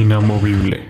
inamovible.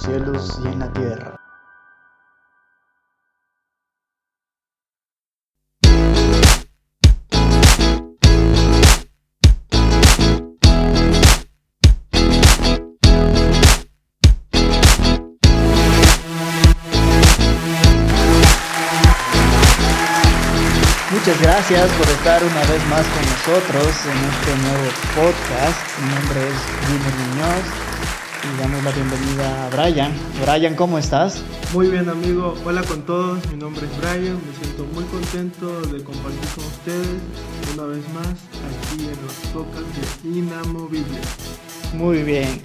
Los cielos y en la tierra. Muchas gracias por estar una vez más con nosotros en este nuevo podcast. Mi nombre es Junior Muñoz y damos la bienvenida a Brian. Brian, ¿cómo estás? Muy bien, amigo. Hola con todos. Mi nombre es Brian. Me siento muy contento de compartir con ustedes una vez más aquí en los podcasts de Inamovible. Muy bien.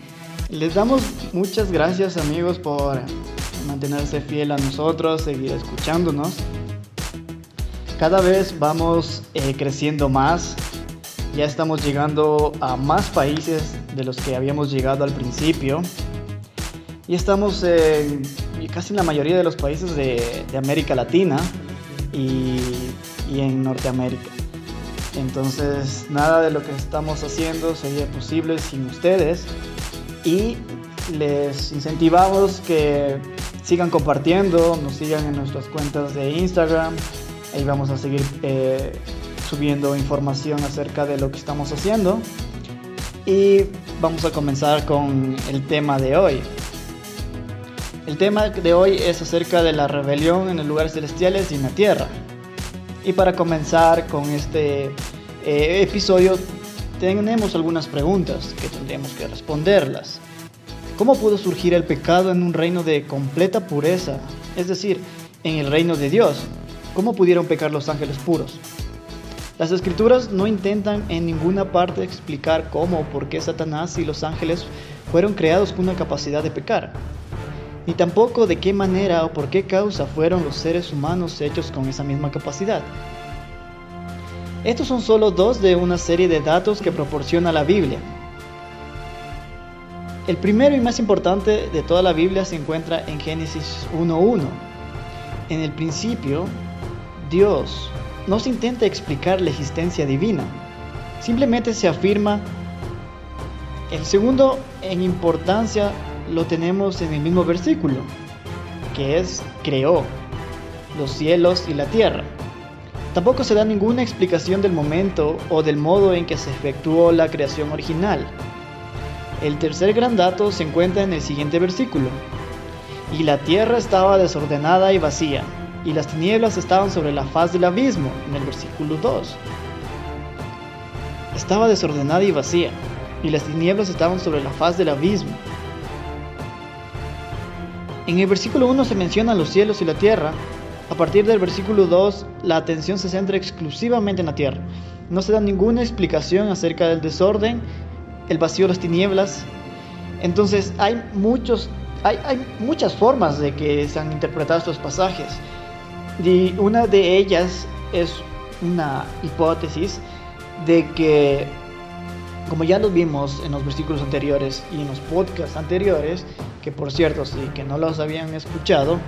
Les damos muchas gracias, amigos, por mantenerse fiel a nosotros, seguir escuchándonos. Cada vez vamos eh, creciendo más. Ya estamos llegando a más países de los que habíamos llegado al principio. Y estamos casi en la mayoría de los países de, América Latina y, y, en Norteamérica. Entonces, nada de lo que estamos haciendo sería posible sin ustedes. Y les incentivamos que sigan compartiendo, nos sigan en nuestras cuentas de Instagram. Ahí vamos a seguir eh, subiendo información acerca de lo que estamos haciendo. Y vamos a comenzar con el tema de hoy. El tema de hoy es acerca de la rebelión en los lugares celestiales y en la tierra. Y para comenzar con este eh, episodio tenemos algunas preguntas que tendremos que responderlas. ¿Cómo pudo surgir el pecado en un reino de completa pureza? Es decir, en el reino de Dios. ¿Cómo pudieron pecar los ángeles puros? Las escrituras no intentan en ninguna parte explicar cómo o por qué Satanás y los ángeles fueron creados con una capacidad de pecar, ni tampoco de qué manera o por qué causa fueron los seres humanos hechos con esa misma capacidad. Estos son solo dos de una serie de datos que proporciona la Biblia. El primero y más importante de toda la Biblia se encuentra en Génesis 1.1. En el principio, Dios no se intenta explicar la existencia divina, simplemente se afirma. El segundo en importancia lo tenemos en el mismo versículo, que es creó los cielos y la tierra. Tampoco se da ninguna explicación del momento o del modo en que se efectuó la creación original. El tercer gran dato se encuentra en el siguiente versículo. Y la tierra estaba desordenada y vacía, y las tinieblas estaban sobre la faz del abismo, en el versículo 2. Estaba desordenada y vacía, y las tinieblas estaban sobre la faz del abismo. En el versículo 1 se mencionan los cielos y la tierra. A partir del versículo 2, la atención se centra exclusivamente en la tierra. No se da ninguna explicación acerca del desorden, el vacío, las tinieblas. Entonces hay, muchos, hay, hay muchas formas de que se han interpretado estos pasajes. Y una de ellas es una hipótesis de que, como ya lo vimos en los versículos anteriores y en los podcasts anteriores, que por cierto, si que no los habían escuchado,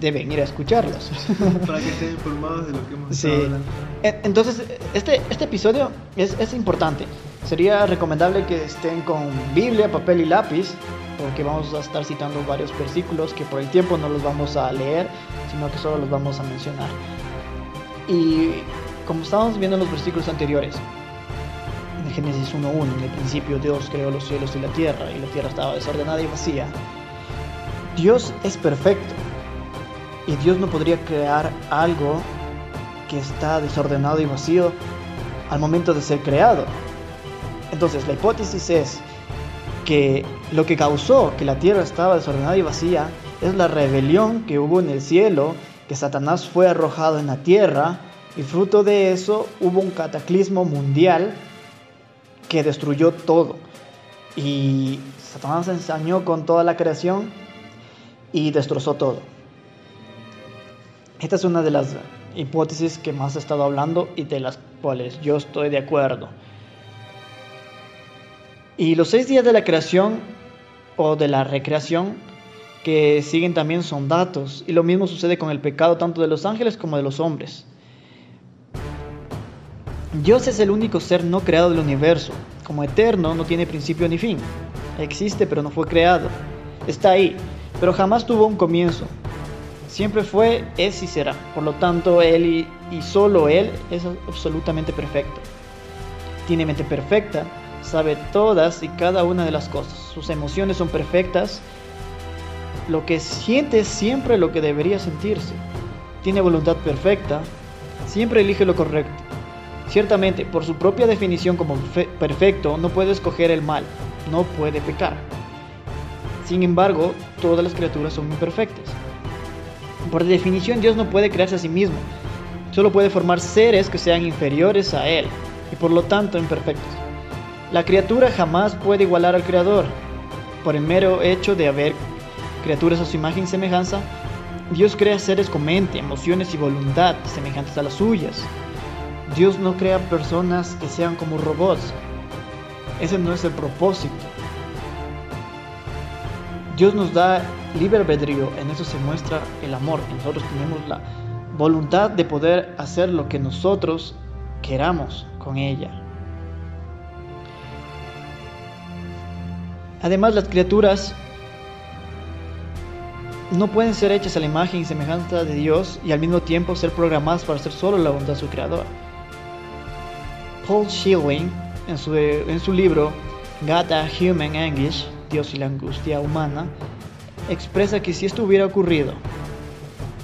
deben ir a escucharlos. Para que estén informados de lo que hemos sí. Entonces, este, este episodio es, es importante. Sería recomendable que estén con Biblia, papel y lápiz porque vamos a estar citando varios versículos que por el tiempo no los vamos a leer, sino que solo los vamos a mencionar. Y como estábamos viendo en los versículos anteriores, en Génesis 1.1, en el principio Dios creó los cielos y la tierra, y la tierra estaba desordenada y vacía. Dios es perfecto, y Dios no podría crear algo que está desordenado y vacío al momento de ser creado. Entonces la hipótesis es que lo que causó que la tierra estaba desordenada y vacía es la rebelión que hubo en el cielo, que Satanás fue arrojado en la tierra Y fruto de eso hubo un cataclismo mundial que destruyó todo. Y Satanás ensañó con toda la creación y destrozó todo. Esta es una de las hipótesis que más he estado hablando y de las cuales yo estoy de acuerdo. Y los seis días de la creación o de la recreación que siguen también son datos. Y lo mismo sucede con el pecado tanto de los ángeles como de los hombres. Dios es el único ser no creado del universo. Como eterno no tiene principio ni fin. Existe pero no fue creado. Está ahí, pero jamás tuvo un comienzo. Siempre fue, es y será. Por lo tanto, Él y, y solo Él es absolutamente perfecto. Tiene mente perfecta, sabe todas y cada una de las cosas. Sus emociones son perfectas. Lo que siente es siempre lo que debería sentirse. Tiene voluntad perfecta. Siempre elige lo correcto. Ciertamente, por su propia definición como perfecto, no puede escoger el mal, no puede pecar. Sin embargo, todas las criaturas son imperfectas. Por definición, Dios no puede crearse a sí mismo, solo puede formar seres que sean inferiores a Él y por lo tanto imperfectos. La criatura jamás puede igualar al Creador. Por el mero hecho de haber criaturas a su imagen y semejanza, Dios crea seres con mente, emociones y voluntad semejantes a las suyas. Dios no crea personas que sean como robots. Ese no es el propósito. Dios nos da libre albedrío, en eso se muestra el amor. Nosotros tenemos la voluntad de poder hacer lo que nosotros queramos con ella. Además, las criaturas no pueden ser hechas a la imagen y semejanza de Dios y al mismo tiempo ser programadas para hacer solo la voluntad de su creador. Paul Schilling, en su, libro God a Human Anguish, Dios y la angustia humana, expresa que si esto hubiera ocurrido,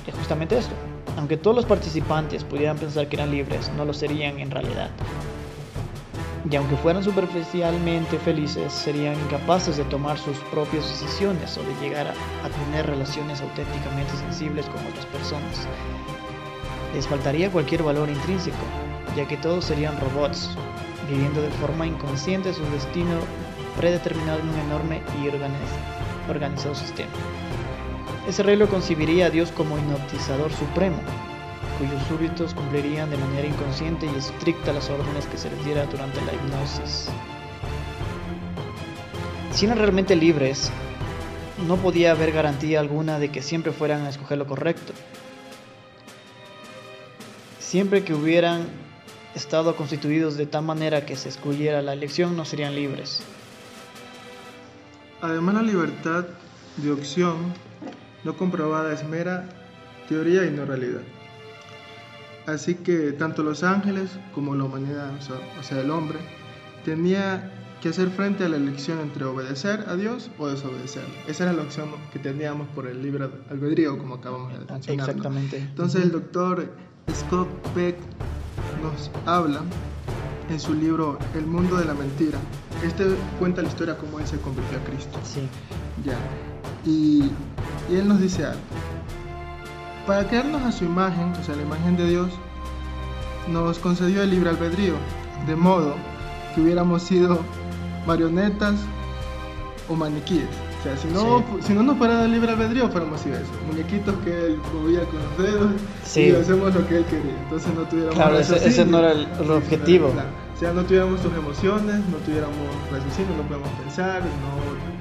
es justamente esto. Aunque todos los participantes pudieran pensar que eran libres, no lo serían en realidad. Y aunque fueran superficialmente felices, serían incapaces de tomar sus propias decisiones o de llegar a, tener relaciones auténticamente sensibles con otras personas. Les faltaría cualquier valor intrínseco, ya que todos serían robots, viviendo de forma inconsciente su destino predeterminado en un enorme y organizado sistema. Ese rey lo concibiría a Dios como hipnotizador supremo, cuyos súbditos cumplirían de manera inconsciente y estricta las órdenes que se les diera durante la hipnosis. Si eran realmente libres, no podía haber garantía alguna de que siempre fueran a escoger lo correcto. Siempre que hubieran estado constituidos de tal manera que se excluyera la elección, no serían libres. Además, la libertad de opción no comprobada es mera teoría y no realidad. Así que tanto los ángeles como la humanidad, o sea, el hombre, tenía que hacer frente a la elección entre obedecer a Dios o desobedecer. Esa era la opción que teníamos por el libre albedrío, como acabamos de mencionar. Exactamente. Entonces el doctor Scott Peck nos habla en su libro El mundo de la mentira. Este cuenta la historia cómo él se convirtió a Cristo. Sí. Ya. Y, y él nos dice algo. Para crearnos a su imagen, o sea, la imagen de Dios, nos concedió el libre albedrío, de modo que hubiéramos sido marionetas o maniquíes. O sea, si no, si no nos fuera el libre albedrío, fuéramos así eso. Muñequitos que él movía con los dedos y hacemos lo que él quería. Entonces no tuviéramos Claro, ese, ese no era el, el objetivo. Claro. O sea, no tuviéramos sus emociones, no tuviéramos raciocinio, no podemos pensar, no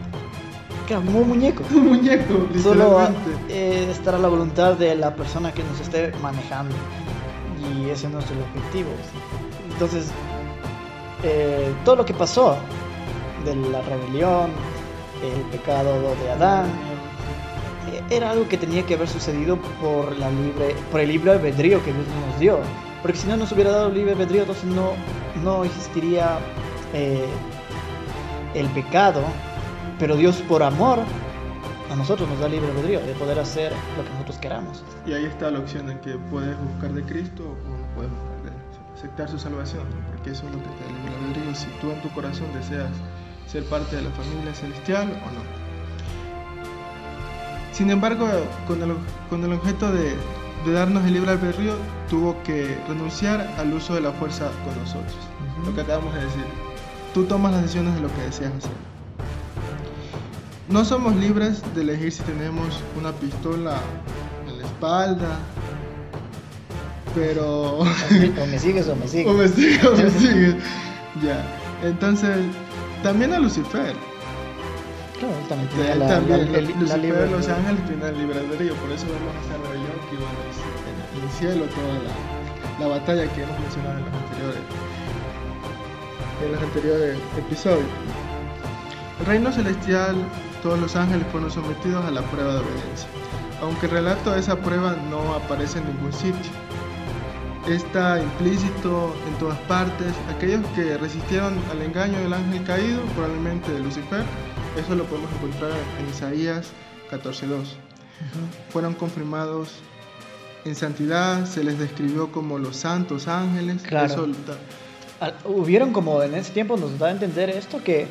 como un muñeco. un muñeco, Solo eh, estará la voluntad de la persona que nos esté manejando. Y ese es el objetivo. Entonces, eh, todo lo que pasó de la rebelión, el pecado de Adán, eh, era algo que tenía que haber sucedido por, la libre, por el libre albedrío que Dios nos dio. Porque si no nos hubiera dado libre albedrío, entonces no, no existiría eh, el pecado pero Dios por amor a nosotros nos da libre albedrío de poder hacer lo que nosotros queramos. Y ahí está la opción en que puedes buscar de Cristo o no puedes buscar de él. Aceptar su salvación, ¿no? porque eso es lo que te da el libre albedrío. Si tú en tu corazón deseas ser parte de la familia celestial o no. Sin embargo, con el, con el objeto de, de darnos el libre albedrío, tuvo que renunciar al uso de la fuerza con nosotros. Lo que acabamos de decir. Tú tomas las decisiones de lo que deseas hacer. No somos libres de elegir si tenemos una pistola en la espalda, pero... O me sigues o me sigues. o me sigues o me sigues. ya. Entonces, también a Lucifer. Claro, él también Ya, tiene él la, también, la- la- la Lucifer, libre- los ángeles tienen el libre albedrío, por eso vemos esta rebelión que es en, en el cielo, toda la, la batalla que hemos mencionado en los anteriores, en los anteriores episodios. El reino celestial, todos los ángeles fueron sometidos a la prueba de obediencia, aunque el relato de esa prueba no aparece en ningún sitio. Está implícito en todas partes. Aquellos que resistieron al engaño del ángel caído, probablemente de Lucifer, eso lo podemos encontrar en Isaías 14.2. Fueron confirmados en santidad, se les describió como los santos ángeles. Claro. Eso Al- hubieron como en ese tiempo nos da a entender esto que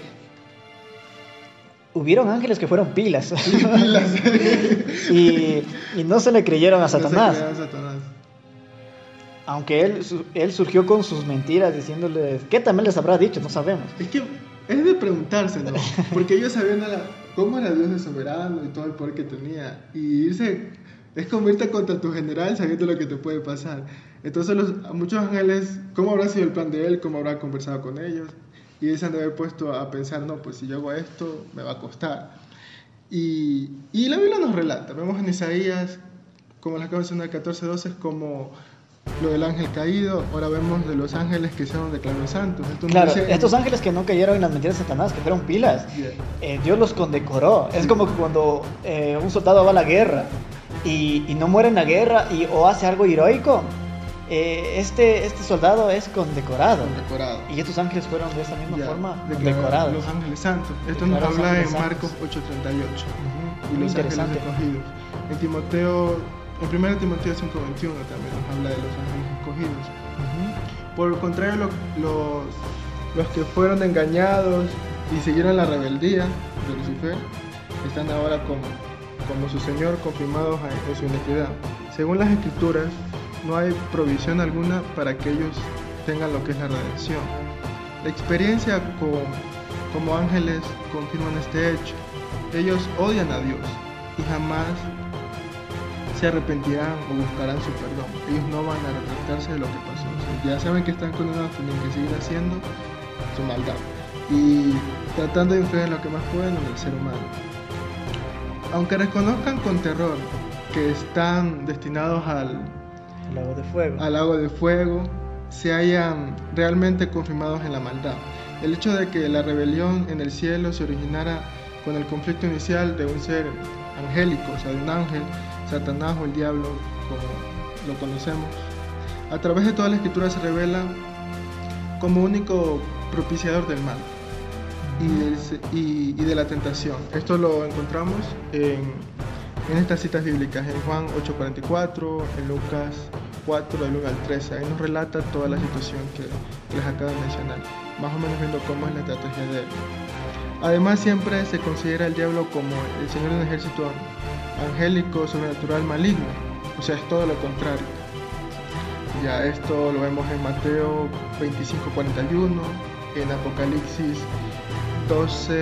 hubieron ángeles que fueron pilas y, y no se le creyeron a no se Satanás crean Satanás. aunque él, él surgió con sus mentiras diciéndoles ¿qué también les habrá dicho? no sabemos Es que es de preguntarse, ¿no? Porque ellos sabían a la- cómo era Dios de soberano y todo el poder que tenía. Y irse es como irte contra tu general sabiendo lo que te puede pasar. Entonces, los, a muchos ángeles, ¿cómo habrá sido el plan de él? ¿Cómo habrá conversado con ellos? Y ellos se han de haber puesto a pensar, no, pues si yo hago esto, me va a costar. Y, y la Biblia nos relata, vemos en Isaías, como las cosas en el 14.12, es como lo del ángel caído, ahora vemos de los ángeles que se han declarados santos. Entonces, claro dice- estos ángeles que no cayeron en las mentiras de Satanás que fueron pilas Yeah. eh, Dios los condecoró es como que cuando eh, un soldado va a la guerra y, y no muere en la guerra y, o hace algo heroico eh, este, este soldado es condecorado Condecorado. Y estos ángeles fueron de esa misma Ya, forma declarados decorados. Los ángeles santos. Esto nos habla en Marcos santos. 8:38. Ujú, Y muy los ángeles escogidos. En Timoteo, en 1 Timoteo 5:21 también nos habla de los ángeles escogidos. Ujú. Por el contrario, lo- los, los que fueron engañados y siguieron la rebeldía de Lucifer están ahora como, como su Señor confirmados en en su iniquidad. Según las escrituras, no hay provisión alguna para que ellos tengan lo que es la redención. La experiencia con, como ángeles confirman este hecho. Ellos odian a Dios y jamás se arrepentirán o buscarán su perdón. Ellos no van a retractarse de lo que pasó. Ya saben que están condenados, tienen que seguir haciendo su maldad y tratando de influir en lo que más pueden en el ser humano. Aunque reconozcan con terror que están destinados al, El lago de fuego. al lago de fuego, se hayan realmente confirmados en la maldad. El hecho de que la rebelión en el cielo se originara con el conflicto inicial de un ser angélico, o sea, de un ángel, Satanás o el diablo, como lo conocemos, a través de toda la escritura se revela como único propiciador del mal y, y- y de la tentación. Esto lo encontramos en, en estas citas bíblicas, en Juan 8:44, en Lucas 4, del 1 al 13. Ahí nos relata toda la situación que, les acabo de mencionar, más o menos viendo cómo es la estrategia de él. Además, siempre se considera al diablo como el señor de un ejército angélico, sobrenatural, maligno. O sea, es todo lo contrario. Ya esto lo vemos en Mateo 25:41, en Apocalipsis 12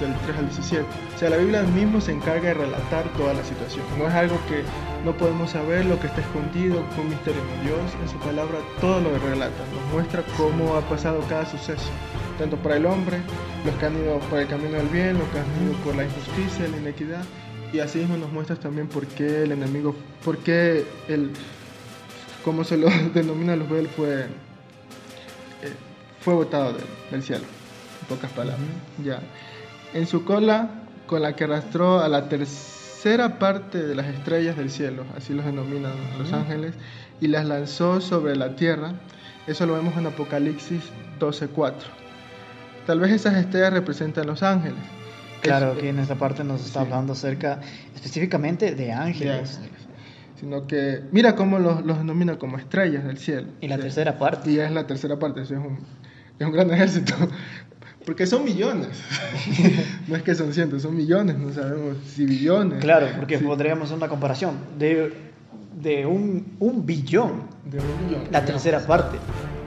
del 3 al 17. O sea, la Biblia mismo se encarga de relatar toda la situación. No es algo que no podemos saber, lo que está escondido, con misterio Dios. En su palabra todo lo relata, nos muestra cómo ha pasado cada suceso, tanto para el hombre, los que han ido por el camino del bien, los que han ido por la injusticia, la inequidad. Y así mismo nos muestra también por qué el enemigo, por qué el, como se lo denomina los Bel, fue, eh, fue botado del, del cielo, en pocas palabras. Ya. En su cola, con la que arrastró a la tercera parte de las estrellas del cielo, así los denominan los ángeles, y las lanzó sobre la tierra. Eso lo vemos en Apocalipsis 12:4. Tal vez esas estrellas representan los ángeles. Claro, aquí en esta parte nos está sí. hablando acerca específicamente de de ángeles. Sino que mira cómo los, los denomina como estrellas del cielo. Y la tercera parte. Y es la tercera parte, eso es un, es un gran ejército. Porque son millones. no es que son cientos, son millones, no sabemos si billones. Claro, porque Sí. podríamos hacer una comparación. De, de un, un billón, De un millón. la digamos. tercera parte.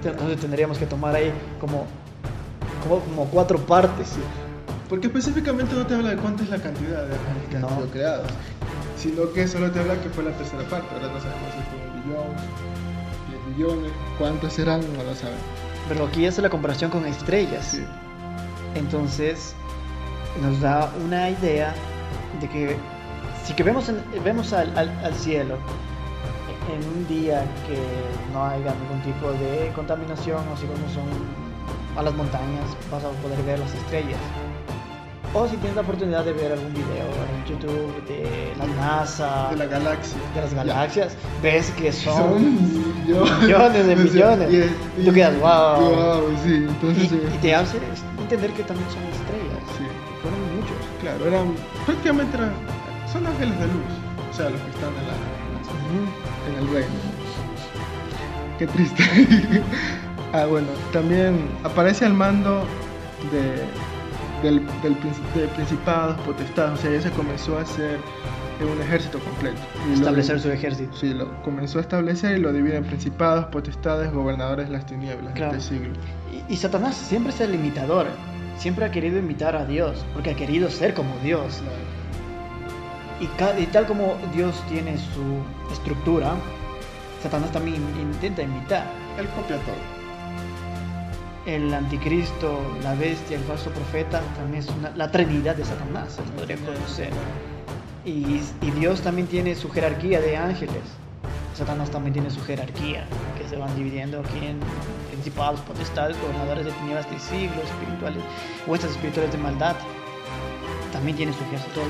Entonces tendríamos que tomar ahí como, como, como cuatro partes. Porque específicamente no te habla de cuánta es la cantidad de ángeles que No. han sido creados, sino que solo te habla que fue la tercera parte. Ahora no sabemos si fue un billón, diez billones, cuántos serán, no lo sabemos. Pero aquí hace la comparación con estrellas. Sí. Entonces nos da una idea de que si que vemos, en- vemos al, al- al cielo en un día que no haya ningún tipo de contaminación o si vamos a, las montañas vas a poder ver las estrellas. O si tienes la oportunidad de ver algún video en YouTube de la NASA, De la galaxia. de las Ya. galaxias, ves que son... Son millones, millones de millones. y- Y tú quedas, wow. Wow, sí, Y, entonces. y te hace entender que también son estrellas. Sí, Fueron muchos. claro, eran. Prácticamente. Son ángeles de luz. O sea, los que están en, la, en el reino. Qué triste. ah, bueno, también aparece al mando de, del, del de principados, potestados. O sea, ya se comenzó a hacer un ejército completo. Y lo- Establecer su ejército. Sí, lo comenzó a establecer y lo divide en principados, potestades, gobernadores de las tinieblas Claro. de este siglo. Y, y Satanás siempre es el imitador. Siempre ha querido imitar a Dios. Porque ha querido ser como Dios. Y, ca- y tal como Dios tiene su estructura, Satanás también intenta imitar. Él copia todo. El anticristo, la bestia, el falso profeta, también es una- la trinidad de Satanás, se podría conocer. Y, y Dios también tiene su jerarquía de ángeles. Satanás también tiene su jerarquía, que se van dividiendo aquí en principados, potestades, gobernadores de tinieblas de siglos, espirituales, huestes espirituales de maldad. También tiene su ejército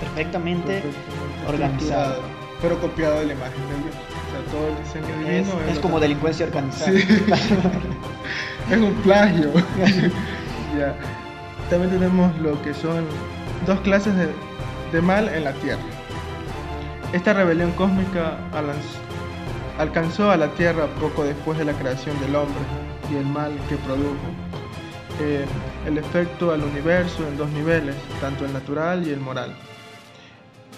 perfectamente organizado. Pero copiado de la imagen de Dios. O sea, todo el diseño Es, divino es lo como que- delincuencia organizada. Sí. es un plagio. ya. También tenemos lo que son dos clases de, mal en la Tierra. Esta rebelión cósmica alcanzó a la Tierra poco después de la creación del hombre y el mal que produjo. Eh, el efecto al universo en dos niveles, tanto el natural y el moral.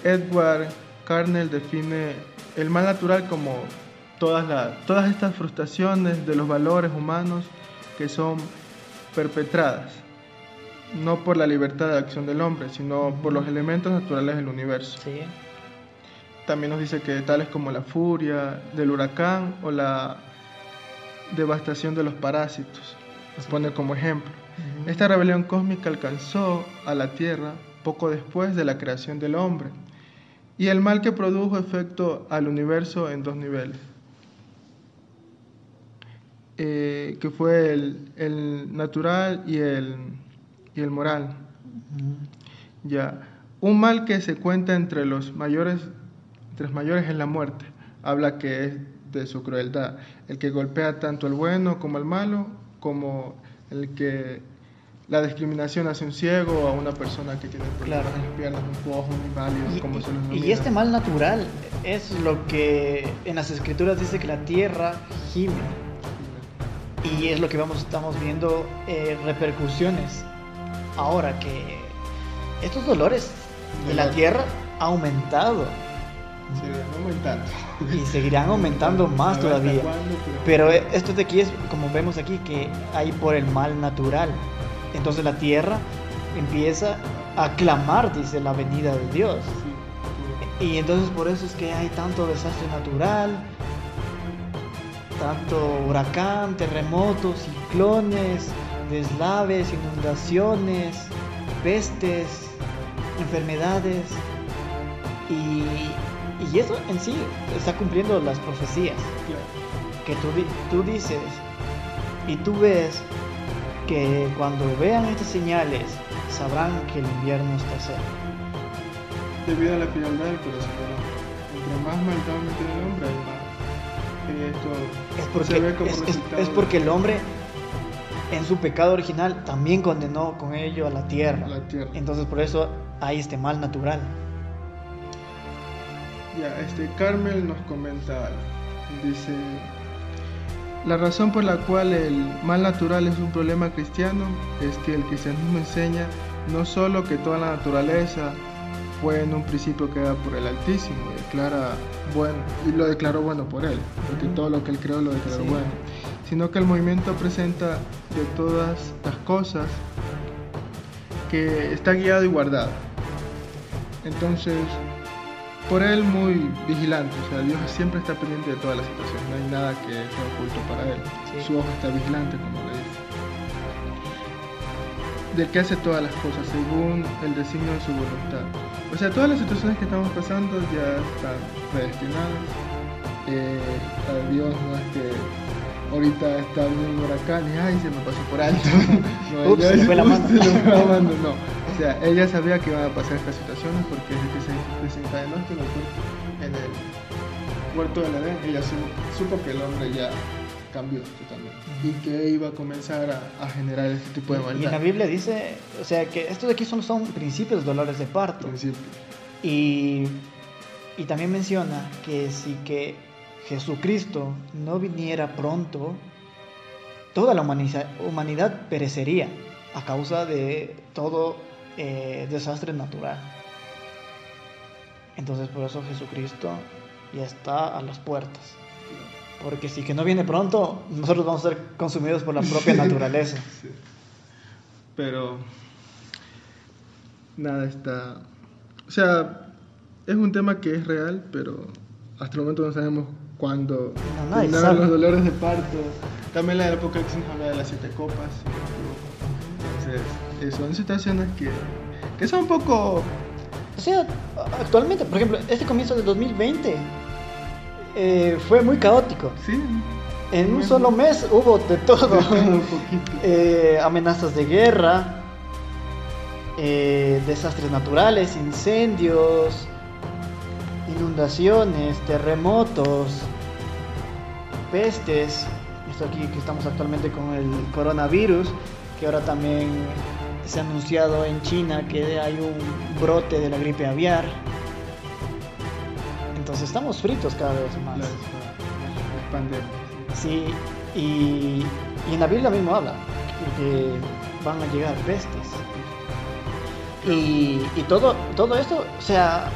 Edward Carnell define el mal natural como todas, todas estas frustraciones de los valores humanos que son perpetradas, no por la libertad de acción del hombre, sino por los elementos naturales del universo. Sí. También nos dice que tales como la furia del huracán o la devastación de los parásitos. Nos pone como ejemplo. Esta rebelión cósmica alcanzó a la Tierra poco después de la creación del hombre y el mal que produjo efecto al universo en dos niveles, eh, que fue el, el natural y el, y el moral. Ya, un mal que se cuenta entre los mayores, entre los mayores es la muerte. Habla que es de su crueldad, el que golpea tanto al bueno como al malo, como el que la discriminación hacia un ciego o a una persona que tiene problemas Claro. en las piernas, un cojo, un Y, como se los y- este mal natural es lo que en las escrituras dice que la tierra gime. Y es lo que vamos, estamos viendo eh, repercusiones ahora que estos dolores de la tierra ha aumentado no aumentando. y seguirán aumentando más todavía. cuándo, Pero esto de aquí es como vemos aquí que hay por el mal natural. Entonces la tierra empieza a clamar, dice la venida de Dios. Sí, Y entonces por eso es que hay tanto desastre natural, tanto huracán, terremotos, ciclones, deslaves, inundaciones, pestes, enfermedades. Y, y eso en sí está cumpliendo las profecías que tú, tú dices y tú ves que cuando vean estas señales sabrán que el invierno está cerca. debido a la frialdad del corazón. Entre más maldad mete el hombre, más. Y esto Es se porque, ve como es, porque el hombre en su pecado original también condenó con ello a la tierra. a la tierra. Entonces por eso hay este mal natural. Ya, este Carmel nos comenta. Dice, la razón por la cual el mal natural es un problema cristiano es que el cristianismo enseña no solo que toda la naturaleza fue en un principio creada por el Altísimo y declara bueno y lo declaró bueno por él, porque todo lo que él creó lo declaró Sí. bueno, sino que el movimiento presenta de todas las cosas que está guiado y guardado. Entonces, por él muy vigilante, o sea, Dios siempre está pendiente de todas las situaciones, no hay nada que sea oculto para él. Sí. Su ojo está vigilante, como le dice. Del que hace todas las cosas según el designio de su voluntad. O sea, todas las situaciones que estamos pasando ya están predestinadas. Eh, a Dios no es que ahorita está viniendo un huracán y ay se me pasó por alto. no, Ups, ella se fue la mano. se fue la mano, no. O sea, ella sabía que iban a pasar estas situaciones porque desde que se desencadenó este locura en el huerto del Edén, ella su- supo que el hombre ya cambió totalmente y que iba a comenzar a, a generar este tipo de Y en maldad. la Biblia dice, o sea, que estos de aquí son, son principios dolores de parto. principio. Y, y también menciona que si que Jesucristo no viniera pronto, toda la humanidad perecería a causa de todo eh, desastre natural. Entonces por eso Jesucristo ya está a las puertas. Porque si que no viene pronto, nosotros vamos a ser consumidos por la propia naturaleza. Sí. Pero nada está. O sea, es un tema que es real, pero hasta el momento no sabemos cuándo No, terminaron los dolores de parto. También la del Apocalipsis nos habla de las siete copas. Entonces, son situaciones que, que son un poco. O sea, actualmente, por ejemplo, este comienzo de 2020 eh, fue muy caótico. Sí. En un solo mes hubo de todo. Eh, amenazas de guerra, eh, desastres naturales, incendios, inundaciones, terremotos, pestes. Esto aquí que estamos actualmente con el coronavirus, que ahora también se ha anunciado en China que hay un brote de la gripe aviar. Entonces estamos fritos cada vez más. Pandemias. Sí, y, y en la Biblia mismo habla que van a llegar pestes. Y, y todo, todo esto, o sea,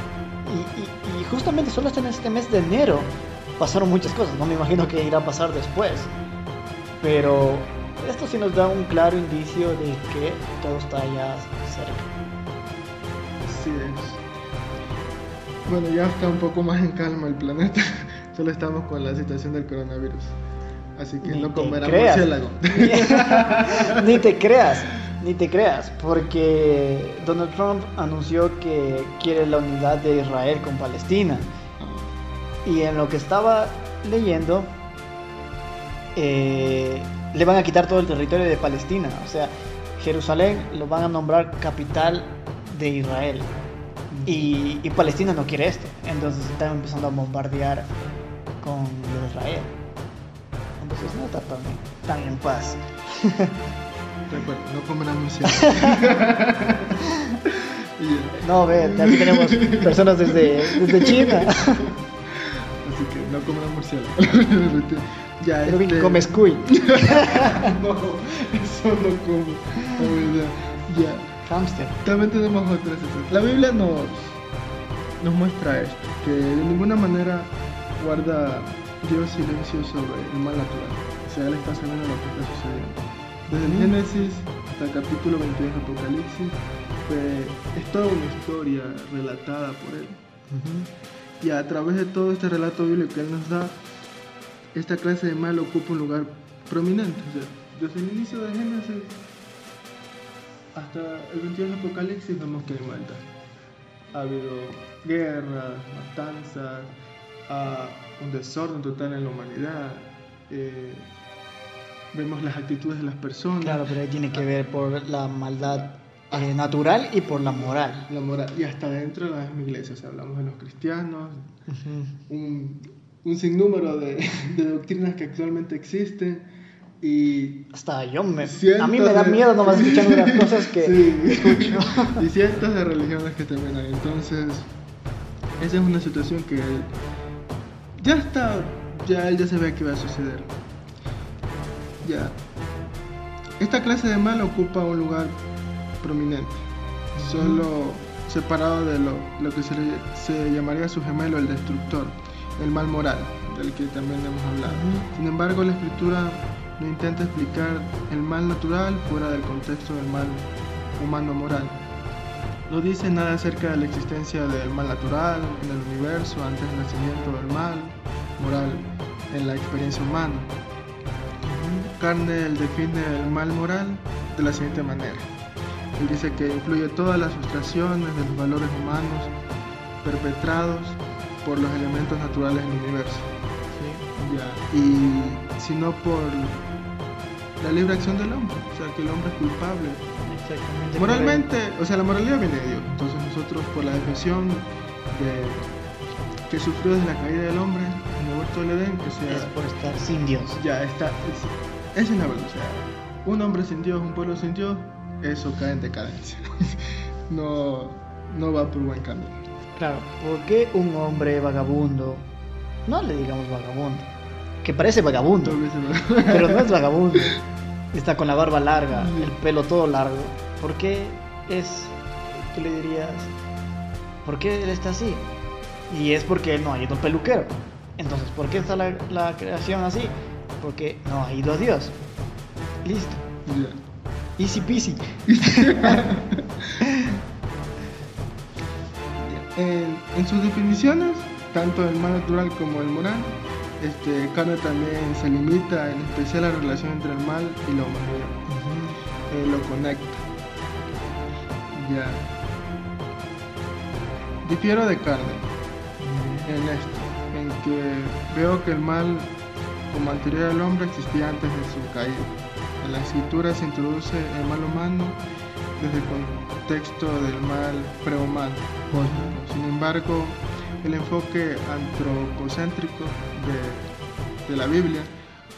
y, justamente solo hasta en este mes de enero pasaron muchas cosas. No me imagino que irá a pasar después. Pero esto sí nos da un claro indicio de que todo está ya cerca. Así es. Bueno, ya está un poco más en calma el planeta. Solo estamos con la situación del coronavirus. Así que Ni no creas. murciélago. ni te creas, ni te creas, porque Donald Trump anunció que quiere la unidad de Israel con Palestina. Y en lo que estaba leyendo, eh, le van a quitar todo el territorio de Palestina. O sea, Jerusalén lo van a nombrar capital de Israel. Y, y Palestina no quiere esto. Entonces están empezando a bombardear con Israel. Entonces no está tan, tan en paz. Recuerda, no comerán murciélago. Y ya. No, ve, aquí tenemos personas desde, desde China. No comerán murciélago. ya, Pero este- comes cuy. no, eso no como. La. Ya. Hamster. También tenemos otras. La Biblia nos, nos muestra esto, que de ninguna manera guarda Dios silencio sobre el mal natural. O sea, Él está sabiendo lo que está sucediendo. Desde el. Génesis hasta el capítulo 22 de Apocalipsis, fue- es toda una historia relatada por Él. Y a través de todo este relato bíblico que Él nos da, esta clase de mal ocupa un lugar prominente. O sea, desde el inicio de Génesis hasta el 22 de Apocalipsis vemos que hay maldad. Ha habido guerras, matanzas, ha un desorden total en la humanidad. eh, vemos las actitudes de las personas. Claro, pero ahí tiene que ver por la maldad eh, natural y por la moral. La moral, y hasta dentro de la misma iglesia, o sea, hablamos de los cristianos, un, un sinnúmero de, de doctrinas que actualmente existen y Hasta yo me... A mí me da de- miedo nomás escuchando las cosas que Sí. escucho. y cientos de religiones que también hay. Entonces, esa es una situación que ya está, ya él ya sabía que iba a suceder. Ya. Esta clase de mal ocupa un lugar prominente. Solo, separado de lo, lo que se, le- se llamaría su gemelo, el destructor, el mal moral, del que también hemos hablado. Sin embargo, la escritura no intenta explicar el mal natural fuera del contexto del mal humano moral. No dice nada acerca de la existencia del mal natural en el universo antes del nacimiento del mal moral en la experiencia humana. Carnell define el mal moral de la siguiente manera. Él dice que incluye todas las frustraciones de los valores humanos perpetrados por los elementos naturales del universo. Ya, Y si no por la libre acción del hombre, o sea que el hombre es culpable. Exactamente. Moralmente, o sea, la moralidad viene de Dios. Entonces nosotros por la defensión de que sufrió desde la caída del hombre en el huerto del Edén, que Es sea por estar sin Dios. ya está, es- esa es la verdad. O sea, un hombre sin Dios, un pueblo sin Dios, eso cae en decadencia. no, no va por buen camino. Claro, ¿por qué un hombre vagabundo? No le digamos vagabundo, que parece vagabundo, pero no es vagabundo. Está con la barba larga, el pelo todo largo. ¿Por qué es, tú le dirías, por qué él está así? Y es porque él no ha ido al peluquero. Entonces, ¿por qué está la, la creación así? Porque no ha ido a Dios. Listo. Easy peasy. En, en sus definiciones, tanto el mal natural como el moral, este, Kant también se limita en especial a la relación entre el mal y la humanidad. Eh, lo conecta. Ya. Difiero de Carne en esto, en que veo que el mal como anterior al hombre existía antes de su caída. La escritura se introduce el mal humano desde el contexto del mal prehumano. Sin embargo, el enfoque antropocéntrico de, la Biblia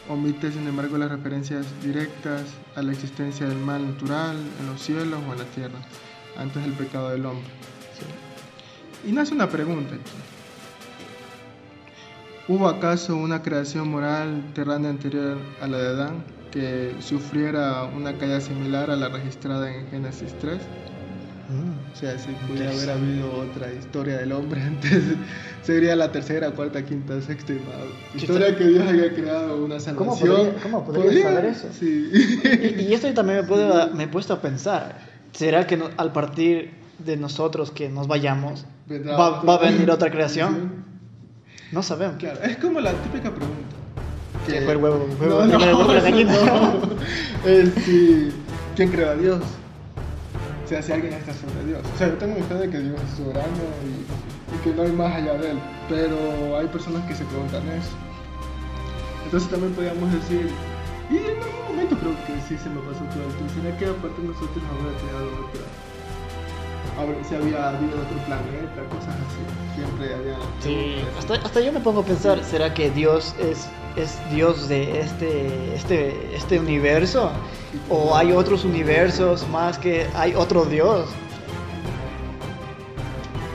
omite, sin embargo, las referencias directas a la existencia del mal natural en los cielos o en la tierra, antes del pecado del hombre. Y nace una pregunta aquí. ¿Hubo acaso una creación moral terrana anterior a la de Adán que sufriera una caída similar a la registrada en Génesis 3? Mm. O sea, si pudiera haber habido otra historia del hombre antes, sería la tercera, cuarta, quinta, sexta y más. Historia que Dios haya creado una ¿Cómo salvación. podría- cómo podría saber eso? Sí. Y, y esto también me, puede, me he puesto a pensar, ¿será que no- al partir de nosotros que nos vayamos, va, va a venir otra creación? No sabemos. Claro, es como la típica pregunta. ¿Qué fue ¿Quién creó a Dios? O sea, si alguien está sobre Dios. O sea, yo tengo mi fe de que Dios es soberano y, y que no hay más allá de él. Pero hay personas que se preguntan eso. Entonces también podríamos decir, y en algún momento creo que sí se me pasó todo el ¿será que aparte nosotros habrá creado otra? Si había habido otro planeta, cosas así. Siempre había... Sí, hasta, hasta yo me pongo a pensar, ¿será que Dios es, es Dios de este, este, este universo? ¿O hay otros universos más que hay otro Dios?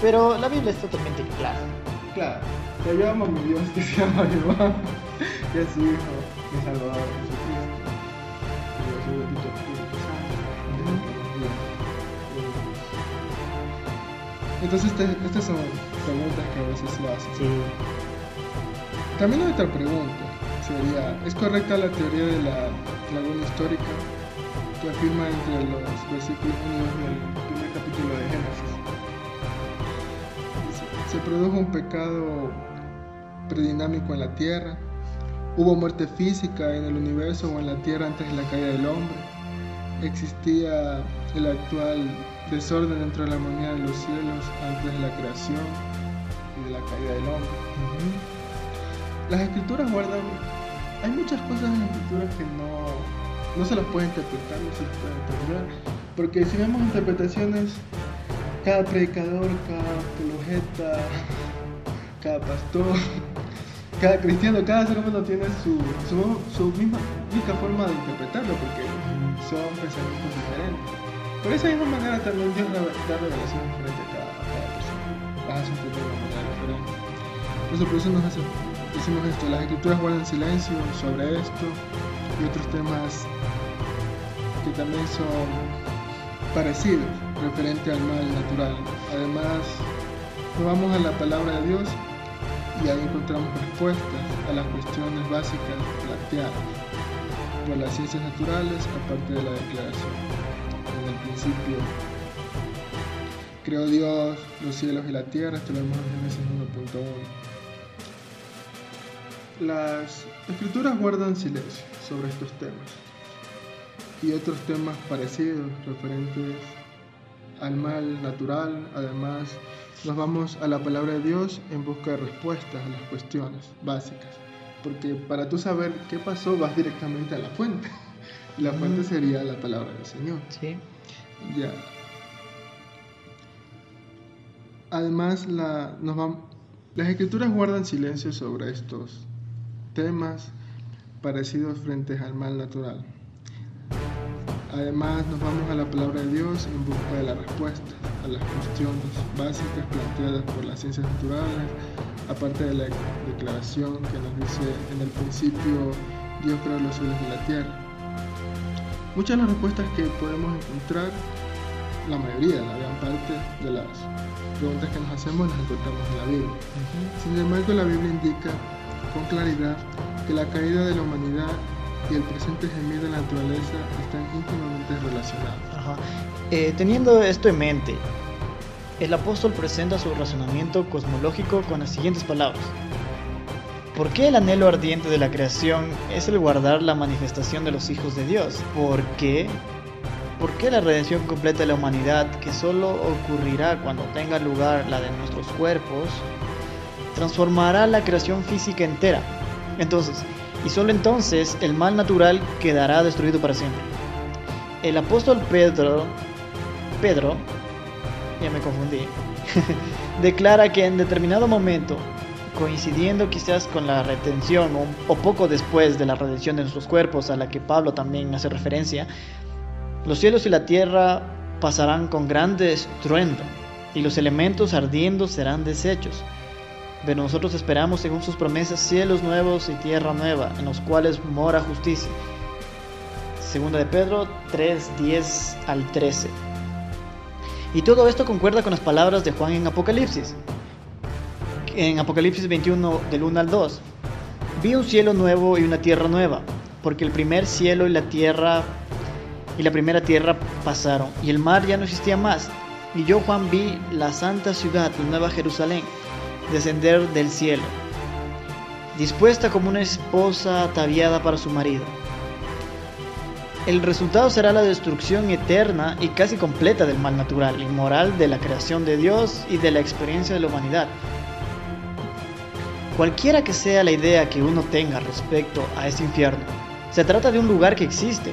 Pero la Biblia es totalmente clara. Claro, yo amo a mi Dios que se llama Jehová, que es su Hijo, mi Salvador Entonces, este- estas son preguntas que a veces se hacen. Sí. También hay otra pregunta sería, ¿es correcta la teoría de la laguna histórica que afirma entre los versículos 1 y 2 del primer capítulo de Génesis? Se produjo un pecado predinámico en la tierra, hubo muerte física en el universo o en la tierra antes de la caída del hombre, existía el actual desorden dentro de la armonía de los cielos antes de la creación y de la caída del hombre. Las escrituras guardan. Hay muchas cosas en las escrituras que no, no se las puede interpretar, no se las puede entender. Porque si vemos interpretaciones, cada predicador, cada apologeta, cada pastor, cada cristiano, cada ser humano tiene su, su, su misma única forma de interpretarlo, porque son pensamientos diferentes. Por esa misma manera también Dios da revelación diferente a cada, a persona. Las hace entender de manera diferente. Entonces por eso nos hace, decimos esto, las escrituras guardan silencio sobre esto y otros temas que también son parecidos referente al mal natural, a Además, nos vamos a la palabra de Dios y ahí encontramos respuestas a las cuestiones básicas planteadas por las ciencias naturales, aparte de la declaración. Principio, creó Dios los cielos y la tierra, esto lo vemos en Génesis 1.1. Las escrituras guardan silencio sobre estos temas y otros temas parecidos referentes al mal natural. Además, nos vamos a la palabra de Dios en busca de respuestas a las cuestiones básicas. Porque para tú saber qué pasó, vas directamente a la fuente. Y la fuente sería la palabra del Señor. Sí. Ya. Además, las escrituras guardan silencio sobre estos temas parecidos frente al mal natural. Además, nos vamos a la palabra de Dios en busca de la respuesta a las cuestiones básicas planteadas por las ciencias naturales, aparte de la declaración que nos dice en el principio Dios creó los cielos y la tierra. Muchas de las respuestas que podemos encontrar, la mayoría, la gran parte de las preguntas que nos hacemos las encontramos en la Biblia. Sin embargo, la Biblia indica con claridad que la caída de la humanidad y el presente gemido de la naturaleza están íntimamente relacionados. Ajá. Eh, teniendo esto en mente, el apóstol presenta su razonamiento cosmológico con las siguientes palabras. ¿Por qué el anhelo ardiente de la creación es el guardar la manifestación de los hijos de Dios? ¿Por qué? ¿Por qué la redención completa de la humanidad, que solo ocurrirá cuando tenga lugar la de nuestros cuerpos, transformará la creación física entera? Entonces, y solo entonces el mal natural quedará destruido para siempre. El apóstol Pedro, Pedro, ya me confundí, declara que en determinado momento, coincidiendo quizás con la retención o, o poco después de la redención de nuestros cuerpos, a la que Pablo también hace referencia, los cielos y la tierra pasarán con grande estruendo, y los elementos ardiendo serán deshechos. Pero nosotros esperamos, según sus promesas, cielos nuevos y tierra nueva, en los cuales mora justicia. Segunda de Pedro 3, 10 al 13. Y todo esto concuerda con las palabras de Juan en Apocalipsis. En Apocalipsis 21, del 1 al 2. Vi un cielo nuevo y una tierra nueva, porque el primer cielo y la tierra y la primera tierra pasaron, y el mar ya no existía más. Y yo, Juan, vi la santa ciudad, la nueva Jerusalén, descender del cielo, dispuesta como una esposa ataviada para su marido. El resultado será la destrucción eterna y casi completa del mal natural y moral de la creación de Dios y de la experiencia de la humanidad. Cualquiera que sea la idea que uno tenga respecto a ese infierno, se trata de un lugar que existe.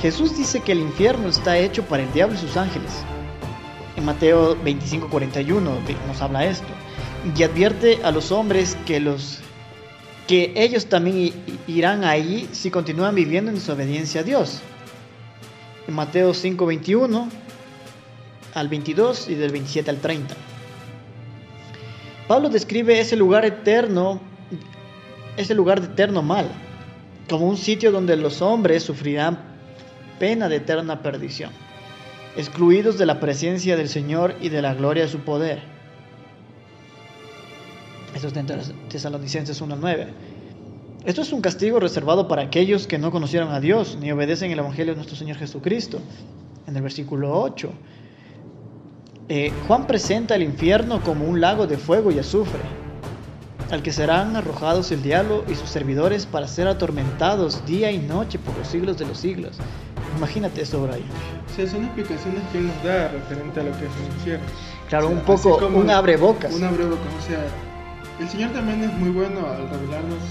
Jesús dice que el infierno está hecho para el diablo y sus ángeles. En Mateo 25:41 nos habla esto y advierte a los hombres que los que ellos también irán ahí si continúan viviendo en desobediencia a Dios. En Mateo 5:21 al 22 y del 27 al 30. Pablo describe ese lugar eterno, ese lugar de eterno mal, como un sitio donde los hombres sufrirán pena de eterna perdición, excluidos de la presencia del Señor y de la gloria de su poder. Esto está en Tesalonicenses 1.9. Esto es un castigo reservado para aquellos que no conocieron a Dios ni obedecen el Evangelio de nuestro Señor Jesucristo. En el versículo 8. Eh, Juan presenta el infierno como un lago de fuego y azufre, al que serán arrojados el diablo y sus servidores para ser atormentados día y noche por los siglos de los siglos. Imagínate eso, Brian. O sea, son explicaciones que él nos da referente a lo que es el infierno. Claro, O sea, un poco, como un abrebocas. Un abrebocas, o sea, el Señor también es muy bueno al revelarnos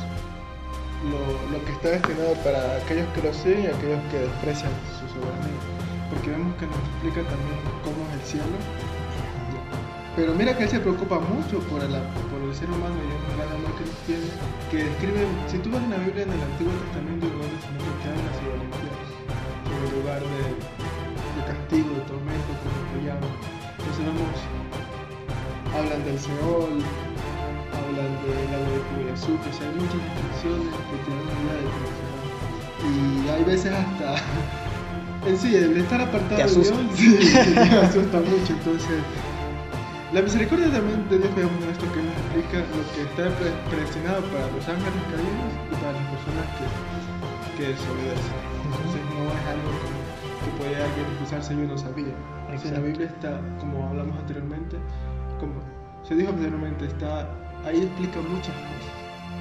lo, lo que está destinado para aquellos que lo siguen y aquellos que desprecian su soberanía. Porque vemos que nos explica también cómo es el cielo. Pero mira que él se preocupa mucho por el, por el ser humano y un gran amor que nos tiene, que describe, si tú vas en la Biblia en el Antiguo el Testamento lugar de, de castigo, de tormento, como lo llaman. Entonces vemos, hablan del Seol, hablan de fuego y azufre, o sea, hay muchas descripciones que te dan una idea de será. Y hay veces hasta, en sí, el estar apartado de. Dios, sí, te asusta mucho, entonces La misericordia también de Dios veamos en esto que nos explica lo que está predestinado para los ángeles caídos y para las personas que, que desobedecen. Entonces no es algo que alguien excusarse yo no sabía. En la Biblia está, como hablamos anteriormente, como se dijo anteriormente, está ahí explica muchas cosas.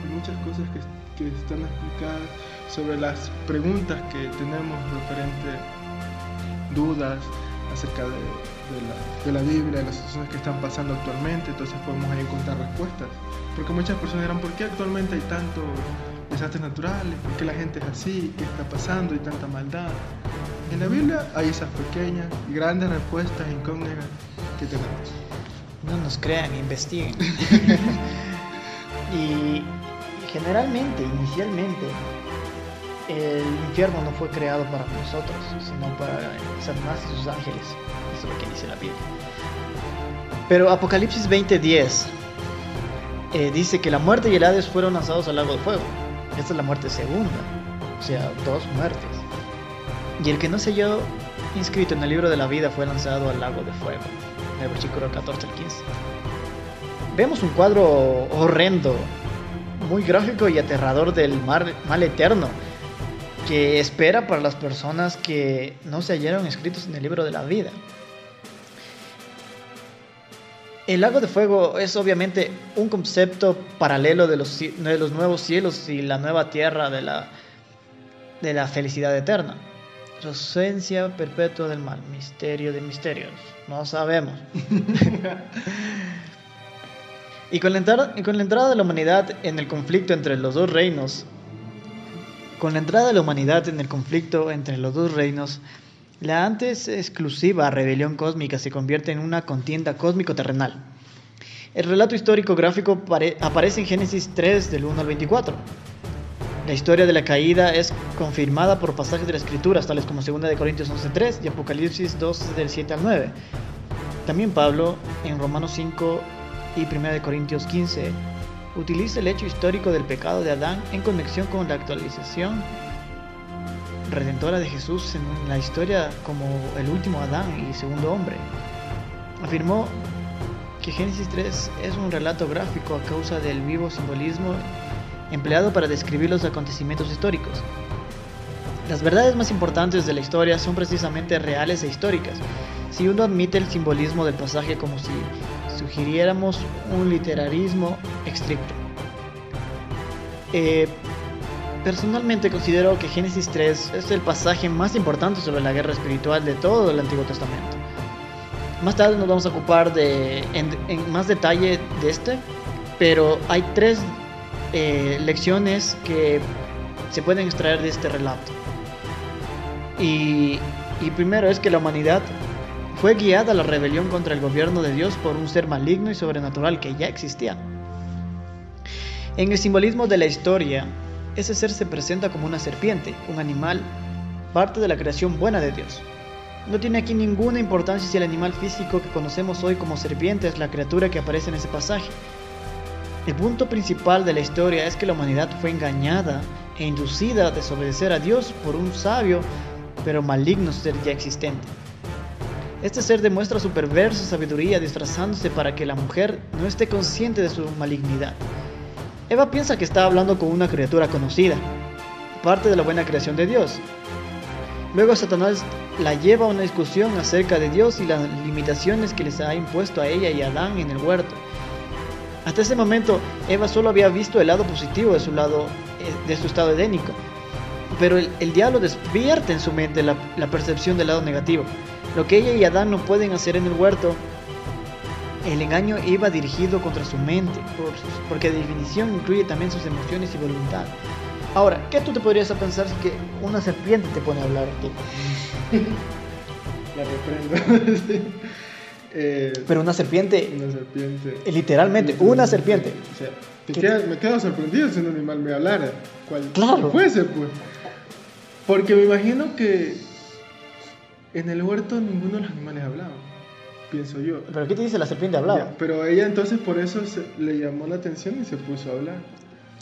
Hay muchas cosas que, que están explicadas sobre las preguntas que tenemos referente dudas acerca de, de, la, de, la, Biblia, de las situaciones que están pasando actualmente, entonces podemos ahí encontrar respuestas. Porque muchas personas dirán, ¿por qué actualmente hay tantos desastres naturales? ¿Por qué la gente es así? ¿Qué está pasando? Hay tanta maldad. En la Biblia hay esas pequeñas y grandes respuestas incógnitas que tenemos. No nos crean, investiguen. y generalmente, inicialmente, el infierno no fue creado para nosotros, sino para Satanás y sus ángeles. Eso es lo que dice la Biblia. Pero Apocalipsis 20:10 eh, dice que la muerte y el Hades fueron lanzados al lago de fuego. Esta es la muerte segunda, o sea, dos muertes. Y el que no se halló inscrito en el libro de la vida fue lanzado al lago de fuego. En el versículo 14 al 15. Vemos un cuadro horrendo, muy gráfico y aterrador del mar, mal eterno que espera para las personas que no se hallaron escritos en el libro de la vida. El lago de fuego es obviamente un concepto paralelo de los, de los nuevos cielos y la nueva tierra de la, de la felicidad eterna. Ausencia perpetua del mal, misterio de misterios, no sabemos. y, con la entrada, y con la entrada de la humanidad en el conflicto entre los dos reinos, con la entrada de la humanidad en el conflicto entre los dos reinos, la antes exclusiva rebelión cósmica se convierte en una contienda cósmico-terrenal. El relato histórico gráfico aparece en Génesis 3 del 1 al 24. La historia de la caída es confirmada por pasajes de la Escritura, tales como 2 de Corintios 11.3 y Apocalipsis 2 del 7 al 9. También Pablo en Romanos 5 y 1 de Corintios 15 utiliza el hecho histórico del pecado de Adán en conexión con la actualización redentora de Jesús en la historia como el último Adán y segundo hombre. Afirmó que Génesis 3 es un relato gráfico a causa del vivo simbolismo empleado para describir los acontecimientos históricos. Las verdades más importantes de la historia son precisamente reales e históricas. Si uno admite el simbolismo del pasaje como si sugiriéramos un literarismo estricto. Eh, personalmente considero que Génesis 3 es el pasaje más importante sobre la guerra espiritual de todo el Antiguo Testamento. Más tarde nos vamos a ocupar de, en, más detalle de este, pero hay tres eh, lecciones que se pueden extraer de este relato. Y, y primero es que la humanidad fue guiada a la rebelión contra el gobierno de Dios por un ser maligno y sobrenatural que ya existía. En el simbolismo de la historia, ese ser se presenta como una serpiente, un animal, parte de la creación buena de Dios. No tiene aquí ninguna importancia si el animal físico que conocemos hoy como serpiente es la criatura que aparece en ese pasaje. El punto principal de la historia es que la humanidad fue engañada e inducida a desobedecer a Dios por un sabio pero maligno ser ya existente. Este ser demuestra su perversa sabiduría disfrazándose para que la mujer no esté consciente de su malignidad. Eva piensa que está hablando con una criatura conocida, parte de la buena creación de Dios. Luego Satanás la lleva a una discusión acerca de Dios y las limitaciones que les ha impuesto a ella y a Adán en el huerto. Hasta ese momento, Eva solo había visto el lado positivo de su, lado, eh, de su estado edénico, pero el, diablo despierta en su mente la, la percepción del lado negativo. Lo que ella y Adán no pueden hacer en el huerto, el engaño iba dirigido contra su mente, porque de definición incluye también sus emociones y voluntad. Ahora, ¿qué tú te podrías pensar si que una serpiente te pone a hablar La reprendo. Eh, Pero una serpiente. Una serpiente. Literalmente, una serpiente. O sea, me quedo sorprendido si un animal me hablara. Cual, claro. fuese, pues. Porque me imagino que en el huerto ninguno de los animales hablaba, pienso yo. ¿Pero qué te dice la serpiente hablaba? pero ella entonces por eso le llamó la atención y se puso a hablar.